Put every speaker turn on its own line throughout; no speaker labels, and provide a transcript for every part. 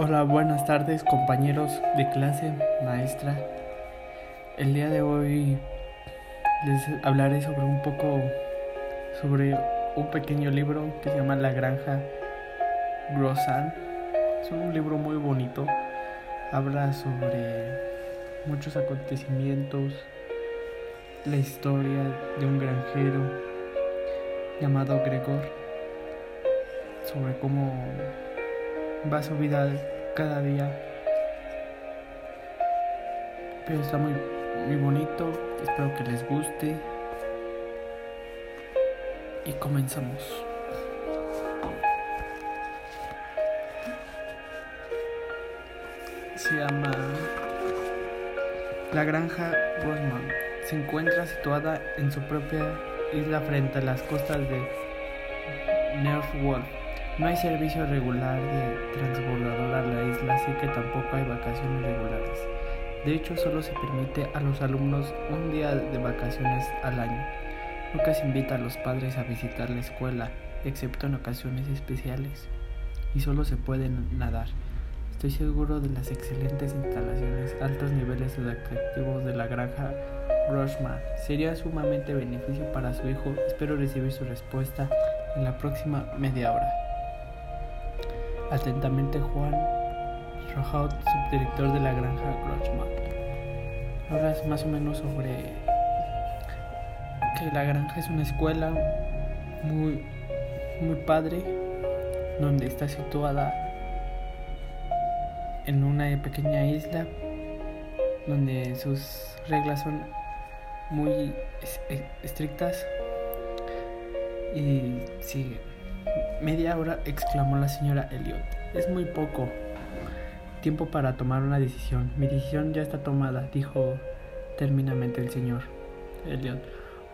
Hola, buenas tardes compañeros de clase, maestra. El día de hoy les hablaré sobre un poco, sobre un pequeño libro que se llama La Granja Grosan. Es un libro muy bonito. Habla sobre muchos acontecimientos, la historia de un granjero llamado Gregor, sobre cómo va su vida cada día. Pero está muy, muy bonito. Espero que les guste. Y comenzamos. Se llama La Granja Rosman. Se encuentra situada en su propia isla frente a las costas de Wolf no hay servicio regular de transbordador a la isla, así que tampoco hay vacaciones regulares. De hecho, solo se permite a los alumnos un día de vacaciones al año. Nunca se invita a los padres a visitar la escuela, excepto en ocasiones especiales. Y solo se puede nadar. Estoy seguro de las excelentes instalaciones, altos niveles educativos de la granja Rushman. Sería sumamente beneficio para su hijo. Espero recibir su respuesta en la próxima media hora. Atentamente Juan Rojaut, subdirector de la granja Grochman. Habla más o menos sobre que la granja es una escuela muy, muy padre, donde está situada en una pequeña isla, donde sus reglas son muy estrictas y sigue Media hora, exclamó la señora Elliot. Es muy poco tiempo para tomar una decisión. Mi decisión ya está tomada, dijo terminamente el señor Elliot.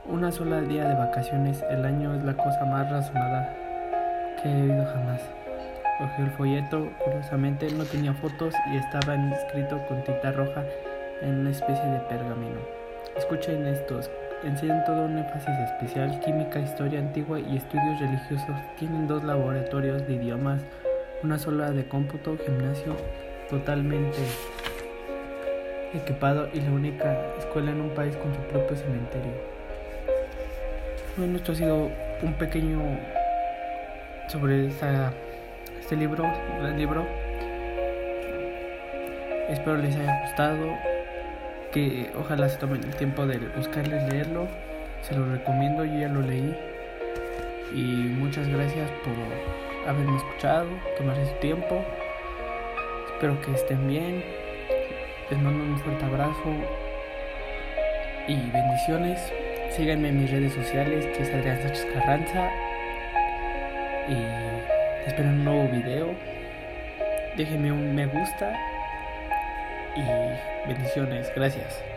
Una sola día de vacaciones el año es la cosa más razonada que he oído jamás. Cogió el folleto, curiosamente no tenía fotos y estaba escrito con tinta roja en una especie de pergamino. Escuchen estos, enseñan todo un énfasis especial, química, historia antigua y estudios religiosos. Tienen dos laboratorios de idiomas, una sola de cómputo, gimnasio totalmente equipado y la única escuela en un país con su propio cementerio. Bueno, esto ha sido un pequeño sobre este libro, el libro. Espero les haya gustado que ojalá se tomen el tiempo de buscarles leerlo. Se lo recomiendo, yo ya lo leí. Y muchas gracias por haberme escuchado, tomarse su tiempo. Espero que estén bien. Les mando un fuerte abrazo y bendiciones. Síganme en mis redes sociales, que es Adrián Sánchez Carranza. Y espero un nuevo video. Déjenme un me gusta y bendiciones. Gracias.